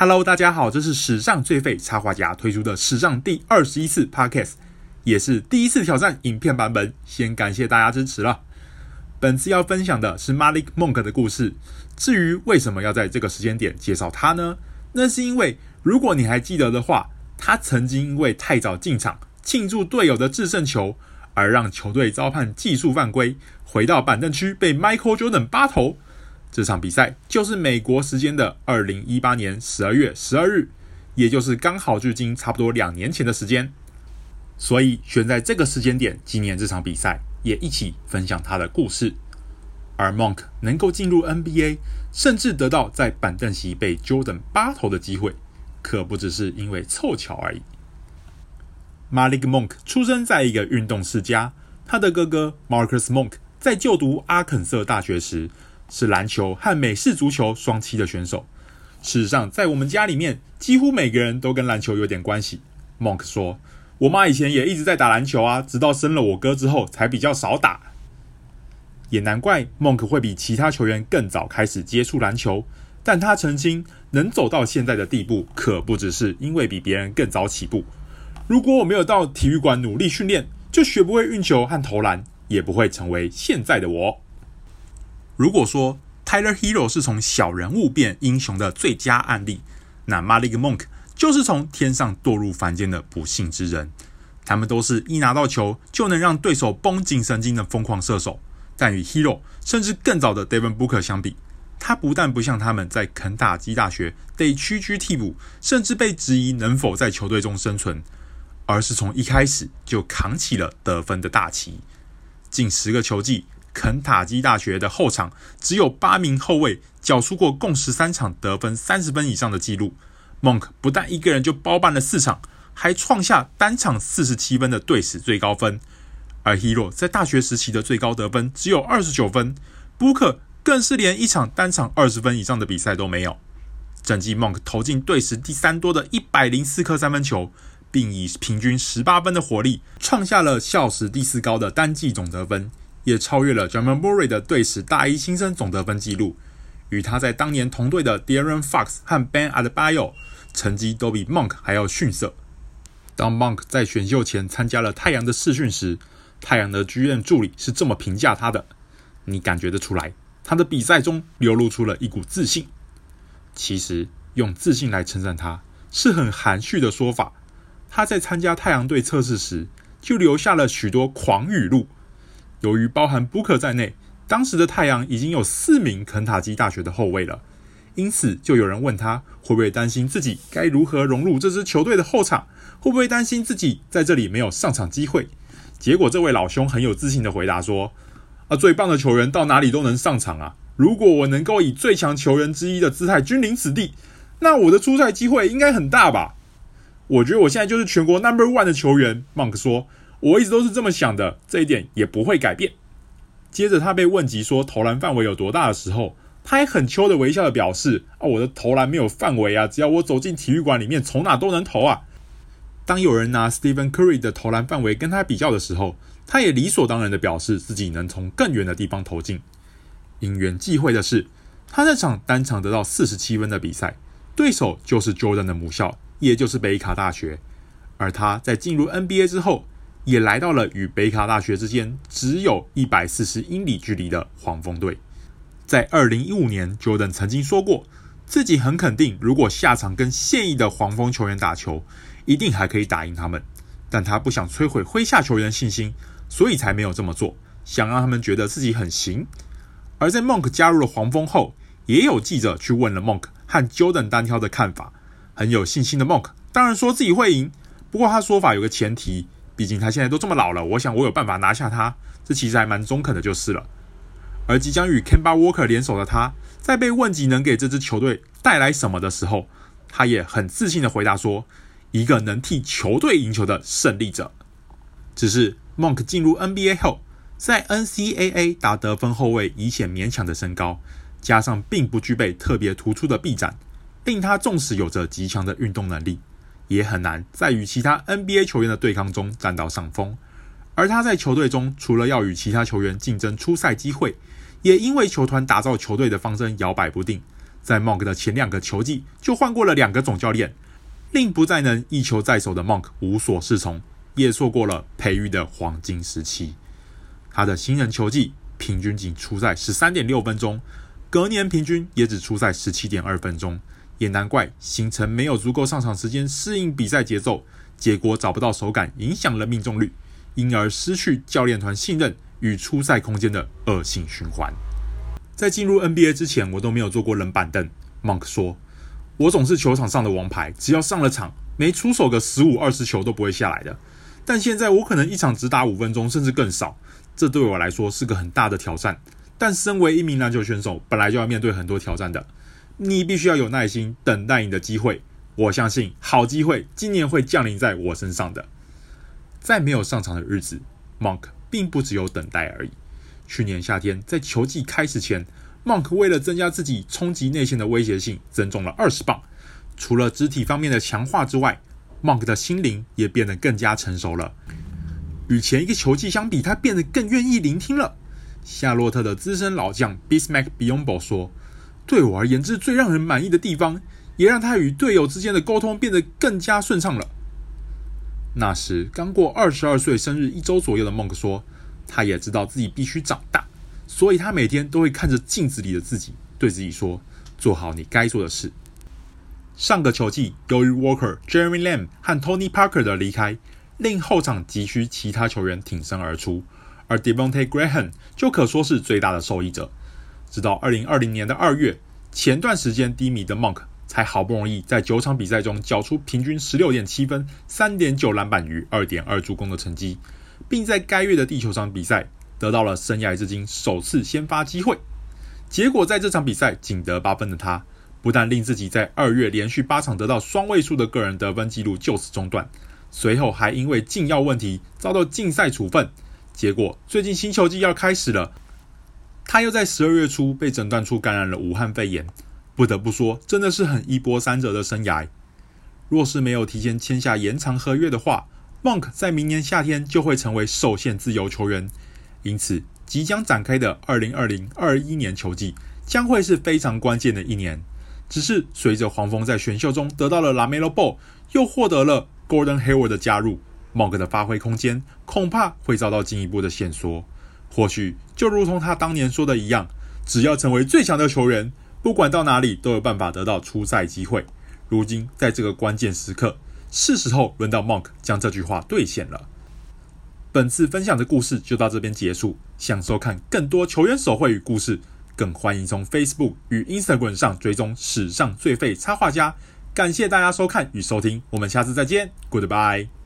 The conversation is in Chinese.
Hello，大家好，这是史上最废插画家推出的史上第二十一次 Podcast，也是第一次挑战影片版本，先感谢大家支持了。本次要分享的是 Malik Monk 的故事。至于为什么要在这个时间点介绍他呢？那是因为如果你还记得的话，他曾经因为太早进场庆祝队友的制胜球，而让球队遭判技术犯规，回到板凳区被 Michael Jordan 巴头。这场比赛就是美国时间的二零一八年十二月十二日，也就是刚好距今差不多两年前的时间，所以选在这个时间点纪念这场比赛，也一起分享他的故事。而 Monk 能够进入 NBA，甚至得到在板凳席被 Jordan 八投的机会，可不只是因为凑巧而已。Malik Monk 出生在一个运动世家，他的哥哥 Marcus Monk 在就读阿肯色大学时，是篮球和美式足球双栖的选手。事实上，在我们家里面，几乎每个人都跟篮球有点关系。Monk 说：“我妈以前也一直在打篮球啊，直到生了我哥之后，才比较少打。”也难怪 Monk 会比其他球员更早开始接触篮球。但他澄清，能走到现在的地步，可不只是因为比别人更早起步。如果我没有到体育馆努力训练，就学不会运球和投篮，也不会成为现在的我。如果说 Tyler Hero 是从小人物变英雄的最佳案例，那 Malik Monk 就是从天上堕入凡间的不幸之人。他们都是一拿到球就能让对手绷紧神经的疯狂射手，但与 Hero 甚至更早的 Devin Booker 相比，他不但不像他们在肯塔基大学得屈居替补，甚至被质疑能否在球队中生存，而是从一开始就扛起了得分的大旗，近十个球季。肯塔基大学的后场只有八名后卫缴出过共十三场得分三十分以上的记录。Monk 不但一个人就包办了四场，还创下单场四十七分的队史最高分。而 Herro 在大学时期的最高得分只有二十九分，Booker 更是连一场单场二十分以上的比赛都没有。整季 Monk 投进队史第三多的一百零四颗三分球，并以平均十八分的火力创下了校史第四高的单季总得分。也超越了 Jamal Murray 的队史大一新生总得分纪录，与他在当年同队的 De'Aaron Fox 和 Ben Adebayo 成绩都比 Monk 还要逊色。当 Monk 在选秀前参加了太阳的试训时，太阳的剧院助理是这么评价他的：你感觉得出来，他的比赛中流露出了一股自信。其实用自信来称赞他是很含蓄的说法。他在参加太阳队测试时，就留下了许多狂语录。由于包含 Booker 在内，当时的太阳已经有四名肯塔基大学的后卫了，因此就有人问他会不会担心自己该如何融入这支球队的后场，会不会担心自己在这里没有上场机会？结果这位老兄很有自信的回答说：“啊，最棒的球员到哪里都能上场啊！如果我能够以最强球员之一的姿态君临此地，那我的出赛机会应该很大吧？我觉得我现在就是全国 Number One 的球员。” Monk 说。我一直都是这么想的，这一点也不会改变。接着他被问及说投篮范围有多大的时候，他还很秋的微笑的表示：“啊，我的投篮没有范围啊，只要我走进体育馆里面，从哪都能投啊。”当有人拿 Stephen Curry 的投篮范围跟他比较的时候，他也理所当然的表示自己能从更远的地方投进。因缘际会的是，他那场单场得到四十七分的比赛，对手就是 Jordan 的母校，也就是北卡大学。而他在进入 NBA 之后，也来到了与北卡大学之间只有一百四十英里距离的黄蜂队。在二零一五年，Jordan 曾经说过，自己很肯定，如果下场跟现役的黄蜂球员打球，一定还可以打赢他们。但他不想摧毁麾下球员的信心，所以才没有这么做，想让他们觉得自己很行。而在 Monk 加入了黄蜂后，也有记者去问了 Monk 和 Jordan 单挑的看法。很有信心的 Monk 当然说自己会赢，不过他说法有个前提。毕竟他现在都这么老了，我想我有办法拿下他。这其实还蛮中肯的，就是了。而即将与 Kemba Walker 联手的他，在被问及能给这支球队带来什么的时候，他也很自信的回答说：“一个能替球队赢球的胜利者。”只是 Monk 进入 NBA 后，在 NCAA 打得分后卫以显勉强的身高，加上并不具备特别突出的臂展，令他纵使有着极强的运动能力。也很难在与其他 NBA 球员的对抗中占到上风，而他在球队中除了要与其他球员竞争出赛机会，也因为球团打造球队的方针摇摆不定，在 Monk 的前两个球季就换过了两个总教练，令不再能一球在手的 Monk 无所适从，也错过了培育的黄金时期。他的新人球季平均仅出赛十三点六分钟，隔年平均也只出赛十七点二分钟，也难怪行程没有足够上场时间适应比赛节奏，结果找不到手感，影响了命中率，因而失去教练团信任与出赛空间的恶性循环。在进入 NBA 之前，我都没有坐过冷板凳。Monk 说：“我总是球场上的王牌，只要上了场，没出手个十五二十球都不会下来的。但现在我可能一场只打五分钟，甚至更少。这对我来说是个很大的挑战。但身为一名篮球选手，本来就要面对很多挑战的。你必须要有耐心，等待你的机会。我相信好机会今年会降临在我身上的。”在没有上场的日子，Monk 并不只有等待而已。去年夏天，在球季开始前，Monk 为了增加自己冲击内线的威胁性，增重了二十磅。除了肢体方面的强化之外，Monk 的心灵也变得更加成熟了。与前一个球季相比，他变得更愿意聆听了。夏洛特的资深老将 Bismack Biyombo 说：“对我而言，这是最让人满意的地方，也让他与队友之间的沟通变得更加顺畅了。”那时刚过二十二岁生日一周左右的 Monk 说。他也知道自己必须长大，所以他每天都会看着镜子里的自己，对自己说：“做好你该做的事。”上个球季，由于 Walker、Jeremy Lamb 和 Tony Parker 的离开，令后场急需其他球员挺身而出，而 Devonte Graham 就可说是最大的受益者。直到二零二零年的二月，前段时间低迷的 Monk 才好不容易在九场比赛中缴出平均十六点七分、三点九篮板与二点二助攻的成绩。并在该月的地球场比赛得到了生涯至今首次先发机会。结果在这场比赛仅得八分的他，不但令自己在二月连续八场得到双位数的个人得分纪录就此中断，随后还因为禁药问题遭到禁赛处分。结果最近新球季要开始了，他又在十二月初被诊断出感染了武汉肺炎。不得不说，真的是很一波三折的生涯。若是没有提前签下延长合约的话，Monk 在明年夏天就会成为受限自由球员，因此即将展开的二零二零二一年球季将会是非常关键的一年。只是随着黄蜂在选秀中得到了 LaMelo Ball，又获得了 Gordon Hayward 的加入，Monk 的发挥空间恐怕会遭到进一步的限缩。或许就如同他当年说的一样，只要成为最强的球员，不管到哪里都有办法得到出赛机会。如今在这个关键时刻。是时候轮到 Monk 将这句话兑现了。本次分享的故事就到这边结束。想收看更多球员手绘与故事，更欢迎从 Facebook 与 Instagram 上追踪史上最废插画家。感谢大家收看与收听，我们下次再见，Goodbye。